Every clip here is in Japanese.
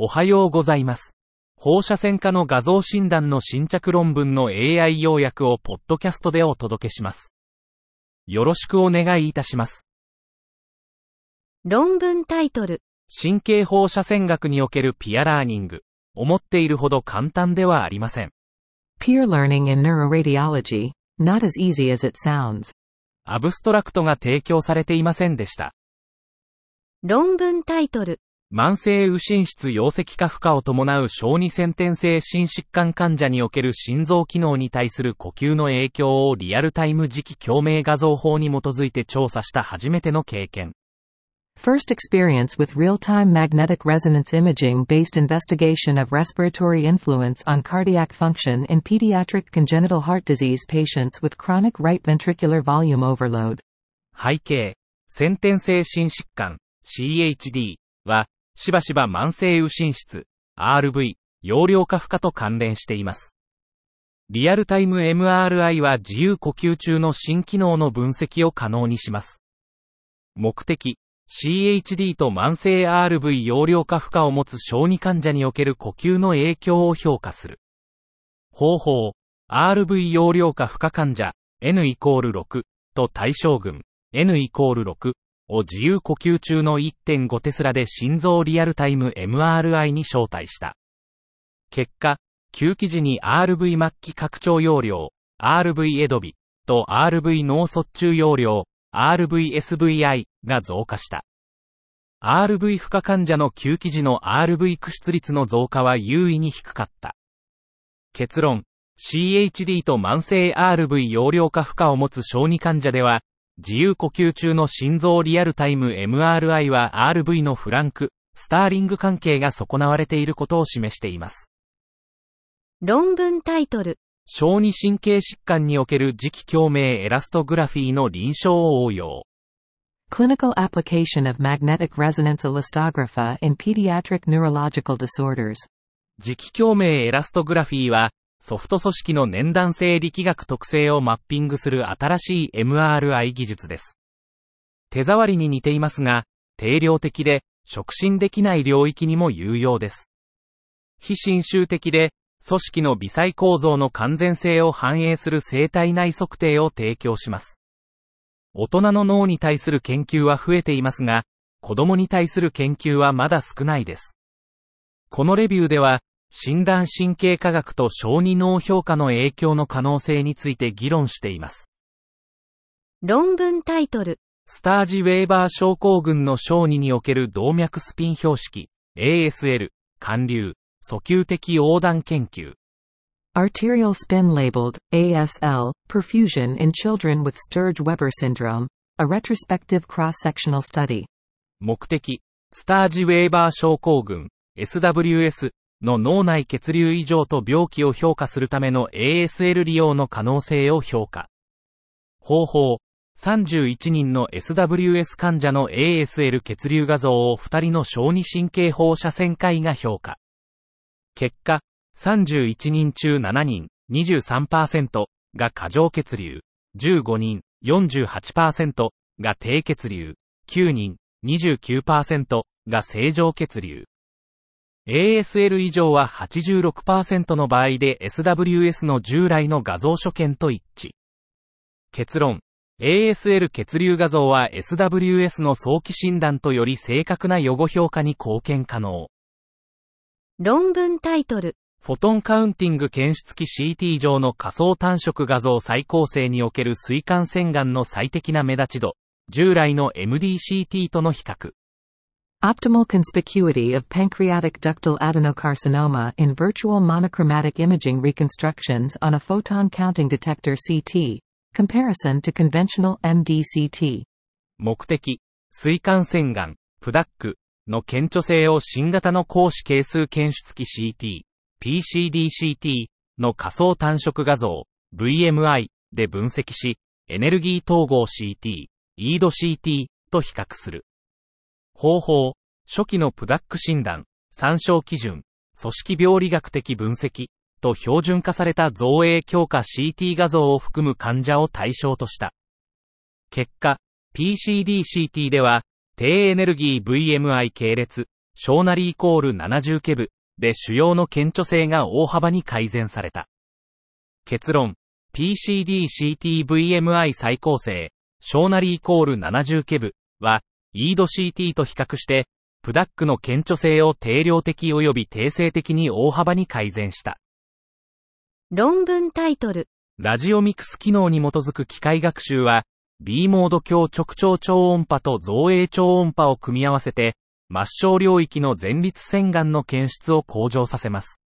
おはようございます。放射線科の画像診断の新着論文の AI 要約をポッドキャストでお届けします。よろしくお願いいたします。論文タイトル、神経放射線学におけるピアラーニング。思っているほど簡単ではありません。Peer learning in neuroradiology, not as easy as it sounds. アブストラクトが提供されていませんでした。論文タイトル、慢性右心室溶石化負荷を伴う小児先天性心疾患患者における心臓機能に対する呼吸の影響をリアルタイム磁気共鳴画像法に基づいて調査した初めての経験。First experience with real-time magnetic resonance imaging based investigation of respiratory influence on cardiac function in pediatric congenital heart disease patients with chronic right ventricular volume overload. 背景、先天性心疾患、CHD は、しばしば慢性右心室、RV、容量化負荷と関連しています。リアルタイム MRI は自由呼吸中の心機能の分析を可能にします。目的、CHD と慢性 RV 容量化負荷を持つ小児患者における呼吸の影響を評価する。方法、RV 容量化負荷患者、N イコール6と対象群、N イコール6を自由呼吸中の1.5テスラで心臓リアルタイム MRI に招待した。結果、吸気時に RV 末期拡張容量、RV エドビと RV 脳卒中容量、RVSVI が増加した。RV 負荷患者の吸気時の RV 駆出率の増加は優位に低かった。結論、CHD と慢性 RV 容量化負荷を持つ小児患者では、自由呼吸中の心臓リアルタイム MRI は RV のフランク、スターリング関係が損なわれていることを示しています。論文タイトル、小児神経疾患における磁気共鳴エラストグラフィーの臨床応用。Clinical application of magnetic resonance elastography in pediatric neurological disorders. 磁気共鳴エラストグラフィーは、ソフト組織の年段性力学特性をマッピングする新しい MRI 技術です。手触りに似ていますが、定量的で、触診できない領域にも有用です。非侵襲的で、組織の微細構造の完全性を反映する生体内測定を提供します。大人の脳に対する研究は増えていますが、子供に対する研究はまだ少ないです。このレビューでは、診断神経科学と小児脳評価の影響の可能性について議論しています。論文タイトル、スタージ・ウェーバー症候群の小児における動脈スピン標識、ASL、寒流、訴求的横断研究。Arterial spin labeled, ASL, perfusion in children with Sturge-Weber syndrome. A retrospective cross-sectional study. 目的、スタージ・ウェーバー症候群、SWS の脳内血流異常と病気を評価するための ASL 利用の可能性を評価。方法、31人の SWS 患者の ASL 血流画像を2人の小児神経放射線科医が評価。結果、31人中7人、23%が過剰血流、15人、48%が低血流、9人、29%が正常血流。ASL 以上は86%の場合で SWS の従来の画像所見と一致。結論。ASL 血流画像は SWS の早期診断とより正確な予後評価に貢献可能。論文タイトル、フォトンカウンティング検出器 CT 上の仮想単色画像再構成における水管洗顔の最適な目立ち度、従来の MDCT との比較。Optimal conspicuity of pancreatic ductal adenocarcinoma in virtual monochromatic imaging reconstructions on a photon counting detector CT. Comparison to conventional MDCT. 目的、水管洗顔、プダックの顕著性を新型の光子係数検出器 CT、PCDCT の仮想単色画像、VMI で分析し、エネルギー統合 CT、イード CT と比較する。方法、初期のプダック診断、参照基準、組織病理学的分析、と標準化された造影強化 CT 画像を含む患者を対象とした。結果、PCD-CT では、低エネルギー VMI 系列、小なりイコール70ケブで腫瘍の顕著性が大幅に改善された。結論、PCD-CT-VMI 再構成、小なりイコール70ケブは、イード CT と比較して、プダックの顕著性を定量的及び定性的に大幅に改善した。論文タイトル。ラジオミクス機能に基づく機械学習は、B モード強直腸超音波と造影超音波を組み合わせて、末梢領域の前立腺がんの検出を向上させます。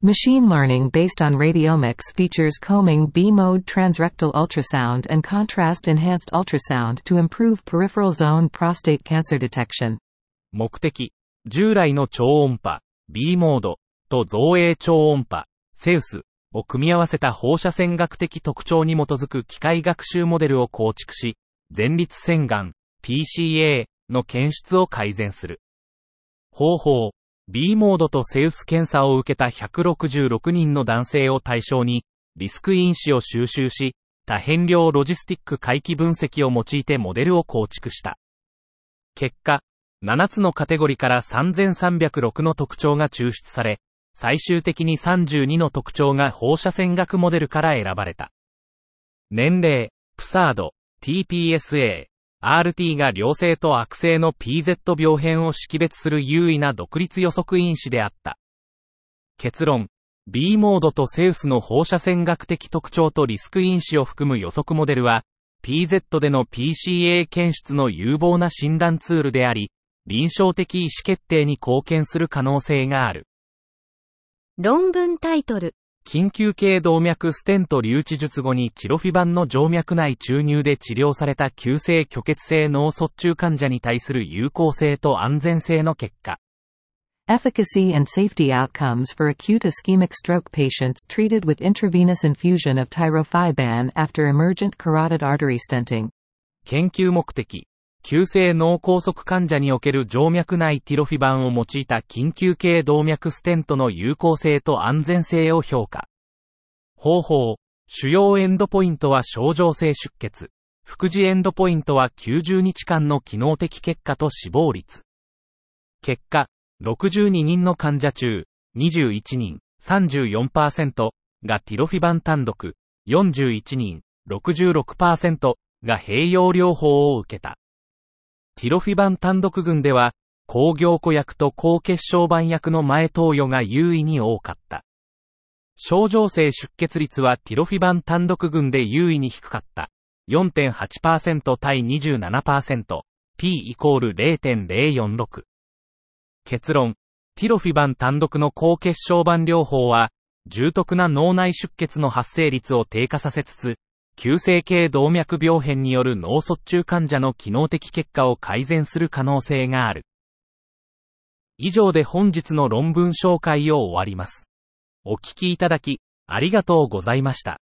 Machine learning based on radiomics features combing B-mode transrectal ultrasound and contrast-enhanced ultrasound to improve peripheral zone prostate cancer detection. 目的、従来の超音波、B モード。と造影超音波、セウス。を組み合わせた放射線学的特徴に基づく機械学習モデルを構築し、前立腺がん、PCA の検出を改善する。方法、B モードとセウス検査を受けた166人の男性を対象に、リスク因子を収集し、多変量ロジスティック回帰分析を用いてモデルを構築した。結果、7つのカテゴリから3306の特徴が抽出され、最終的に32の特徴が放射線学モデルから選ばれた。年齢、プサード、TPSA、RT が良性と悪性の PZ 病変を識別する優位な独立予測因子であった。結論、B モードとセウスの放射線学的特徴とリスク因子を含む予測モデルは、PZ での PCA 検出の有望な診断ツールであり、臨床的意思決定に貢献する可能性がある。論文タイトル緊急系動脈ステント留置術後にチロフィバンの静脈内注入で治療された急性虚血性脳卒中患者に対する有効性と安全性の結果。Efficacy and safety outcomes for acute ischemic stroke patients treated with intravenous infusion of tirofiban after emergent carotid artery stenting. 研究目的。急性脳梗塞患者における静脈内ティロフィバンを用いた緊急系動脈ステントの有効性と安全性を評価。方法、主要エンドポイントは症状性出血。副次エンドポイントは90日間の機能的結果と死亡率。結果、62人の患者中、21人、34%がティロフィバン単独、41人、66%が併用療法を受けた。ティロフィバン単独群では、抗凝固薬と抗血小板薬の前投与が優位に多かった。症状性出血率はティロフィバン単独群で優位に低かった。4.8%対27%、P イコール0.046。結論、ティロフィバン単独の抗血小板療法は、重篤な脳内出血の発生率を低下させつつ、急性系動脈病変による脳卒中患者の機能的結果を改善する可能性がある。以上で本日の論文紹介を終わります。お聞きいただき、ありがとうございました。